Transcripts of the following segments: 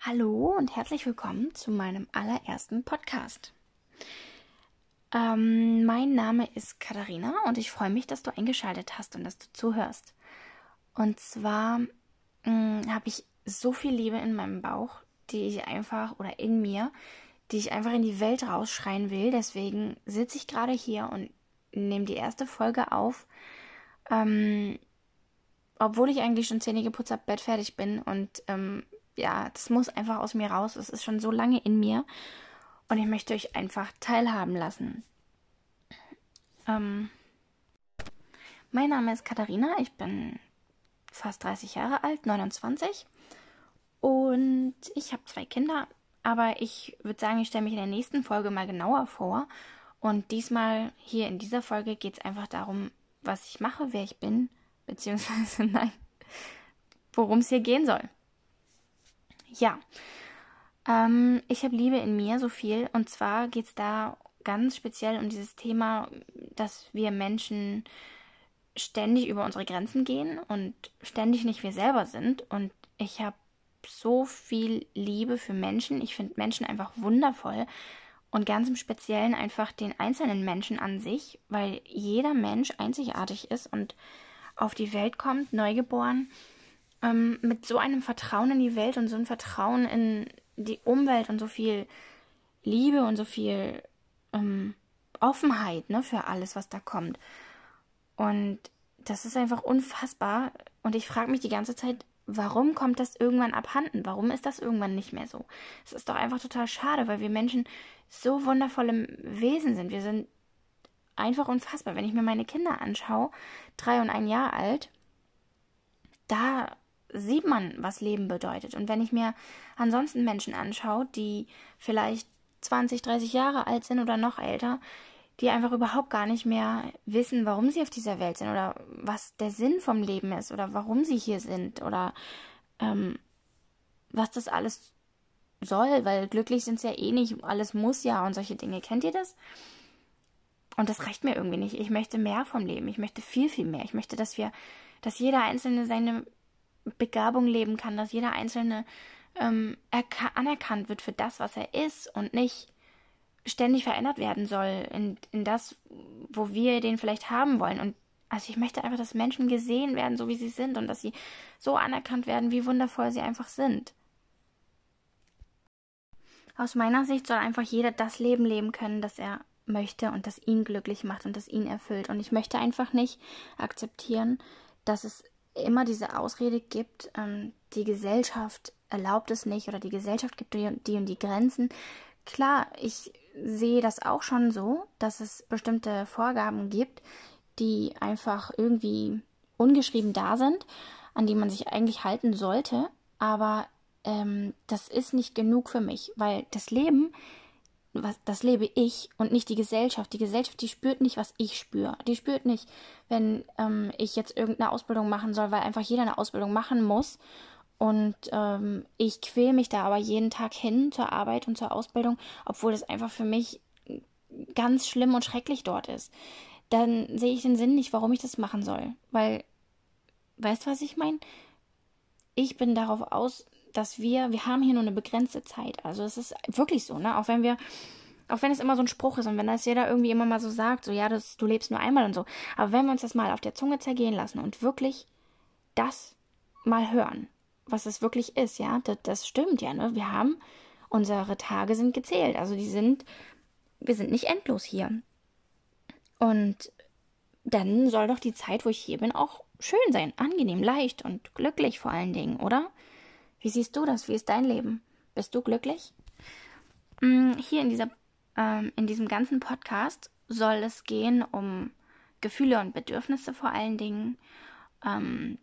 Hallo und herzlich willkommen zu meinem allerersten Podcast. Ähm, mein Name ist Katharina und ich freue mich, dass du eingeschaltet hast und dass du zuhörst. Und zwar mm, habe ich so viel Liebe in meinem Bauch, die ich einfach oder in mir, die ich einfach in die Welt rausschreien will. Deswegen sitze ich gerade hier und nehme die erste Folge auf. Ähm, obwohl ich eigentlich schon Zähne geputzt habe, Bett fertig bin und ähm, ja, das muss einfach aus mir raus. Es ist schon so lange in mir und ich möchte euch einfach teilhaben lassen. Ähm, mein Name ist Katharina, ich bin fast 30 Jahre alt, 29 und ich habe zwei Kinder, aber ich würde sagen, ich stelle mich in der nächsten Folge mal genauer vor und diesmal hier in dieser Folge geht es einfach darum, was ich mache, wer ich bin, beziehungsweise nein, worum es hier gehen soll. Ja, ähm, ich habe Liebe in mir so viel und zwar geht es da ganz speziell um dieses Thema, dass wir Menschen ständig über unsere Grenzen gehen und ständig nicht wir selber sind. Und ich habe so viel Liebe für Menschen. Ich finde Menschen einfach wundervoll und ganz im Speziellen einfach den einzelnen Menschen an sich, weil jeder Mensch einzigartig ist und auf die Welt kommt, neugeboren ähm, mit so einem Vertrauen in die Welt und so einem Vertrauen in die Umwelt und so viel Liebe und so viel ähm, Offenheit ne, für alles, was da kommt. Und das ist einfach unfassbar. Und ich frage mich die ganze Zeit, warum kommt das irgendwann abhanden? Warum ist das irgendwann nicht mehr so? Es ist doch einfach total schade, weil wir Menschen so wundervolle Wesen sind. Wir sind einfach unfassbar. Wenn ich mir meine Kinder anschaue, drei und ein Jahr alt, da sieht man, was Leben bedeutet. Und wenn ich mir ansonsten Menschen anschaue, die vielleicht 20, 30 Jahre alt sind oder noch älter, die einfach überhaupt gar nicht mehr wissen, warum sie auf dieser Welt sind oder was der Sinn vom Leben ist oder warum sie hier sind oder ähm, was das alles soll, weil glücklich sind sie ja eh nicht, alles muss ja und solche Dinge. Kennt ihr das? Und das reicht mir irgendwie nicht. Ich möchte mehr vom Leben. Ich möchte viel, viel mehr. Ich möchte, dass wir, dass jeder Einzelne seine Begabung leben kann, dass jeder Einzelne ähm, anerkannt wird für das, was er ist und nicht ständig verändert werden soll in, in das, wo wir den vielleicht haben wollen. Und also ich möchte einfach, dass Menschen gesehen werden, so wie sie sind und dass sie so anerkannt werden, wie wundervoll sie einfach sind. Aus meiner Sicht soll einfach jeder das Leben leben können, das er möchte und das ihn glücklich macht und das ihn erfüllt. Und ich möchte einfach nicht akzeptieren, dass es immer diese Ausrede gibt, ähm, die Gesellschaft erlaubt es nicht oder die Gesellschaft gibt die, die und die Grenzen. Klar, ich sehe das auch schon so, dass es bestimmte Vorgaben gibt, die einfach irgendwie ungeschrieben da sind, an die man sich eigentlich halten sollte. Aber ähm, das ist nicht genug für mich, weil das Leben was, das lebe ich und nicht die Gesellschaft. Die Gesellschaft, die spürt nicht, was ich spüre. Die spürt nicht, wenn ähm, ich jetzt irgendeine Ausbildung machen soll, weil einfach jeder eine Ausbildung machen muss. Und ähm, ich quäle mich da aber jeden Tag hin zur Arbeit und zur Ausbildung, obwohl es einfach für mich ganz schlimm und schrecklich dort ist. Dann sehe ich den Sinn nicht, warum ich das machen soll. Weil, weißt du, was ich meine? Ich bin darauf aus, dass wir, wir haben hier nur eine begrenzte Zeit. Also es ist wirklich so, ne? Auch wenn wir, auch wenn es immer so ein Spruch ist und wenn das jeder irgendwie immer mal so sagt, so ja, das, du lebst nur einmal und so. Aber wenn wir uns das mal auf der Zunge zergehen lassen und wirklich das mal hören, was es wirklich ist, ja, das, das stimmt ja, ne? Wir haben, unsere Tage sind gezählt. Also die sind, wir sind nicht endlos hier. Und dann soll doch die Zeit, wo ich hier bin, auch schön sein, angenehm, leicht und glücklich vor allen Dingen, oder? Wie siehst du das? Wie ist dein Leben? Bist du glücklich? Mm, hier in, dieser, ähm, in diesem ganzen Podcast soll es gehen um Gefühle und Bedürfnisse vor allen Dingen. Ähm,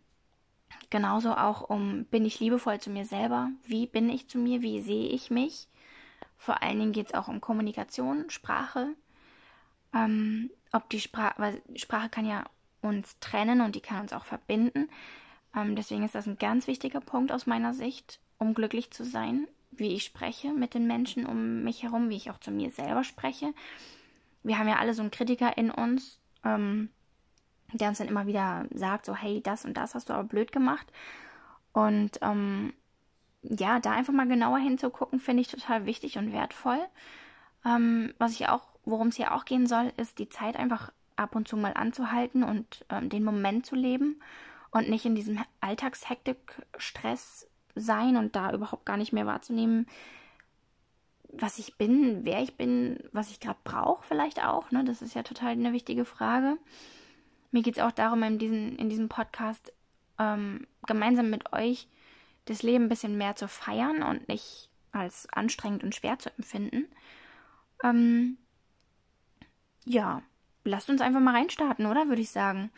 genauso auch um, bin ich liebevoll zu mir selber? Wie bin ich zu mir? Wie sehe ich mich? Vor allen Dingen geht es auch um Kommunikation, Sprache. Ähm, ob die Sprache, weil Sprache kann ja uns trennen und die kann uns auch verbinden. Ähm, deswegen ist das ein ganz wichtiger Punkt aus meiner Sicht, um glücklich zu sein, wie ich spreche mit den Menschen um mich herum, wie ich auch zu mir selber spreche. Wir haben ja alle so einen Kritiker in uns, ähm, der uns dann immer wieder sagt, so hey, das und das hast du aber blöd gemacht. Und ähm, ja, da einfach mal genauer hinzugucken, finde ich total wichtig und wertvoll. Ähm, was ich auch, worum es hier auch gehen soll, ist die Zeit einfach ab und zu mal anzuhalten und ähm, den Moment zu leben und nicht in diesem Alltagshektik, Stress sein und da überhaupt gar nicht mehr wahrzunehmen, was ich bin, wer ich bin, was ich gerade brauche, vielleicht auch. Ne? Das ist ja total eine wichtige Frage. Mir geht es auch darum, in, diesen, in diesem Podcast ähm, gemeinsam mit euch das Leben ein bisschen mehr zu feiern und nicht als anstrengend und schwer zu empfinden. Ähm, ja, lasst uns einfach mal reinstarten, oder? Würde ich sagen.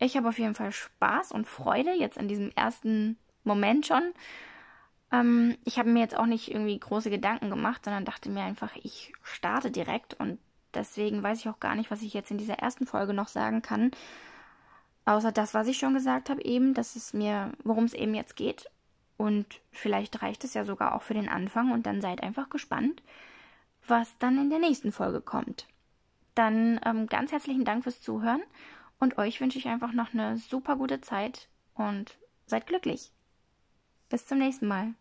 Ich habe auf jeden Fall Spaß und Freude jetzt in diesem ersten Moment schon. Ähm, ich habe mir jetzt auch nicht irgendwie große Gedanken gemacht, sondern dachte mir einfach, ich starte direkt und deswegen weiß ich auch gar nicht, was ich jetzt in dieser ersten Folge noch sagen kann. Außer das, was ich schon gesagt habe, eben, dass es mir, worum es eben jetzt geht. Und vielleicht reicht es ja sogar auch für den Anfang und dann seid einfach gespannt, was dann in der nächsten Folge kommt. Dann ähm, ganz herzlichen Dank fürs Zuhören und euch wünsche ich einfach noch eine super gute Zeit und seid glücklich. Bis zum nächsten Mal.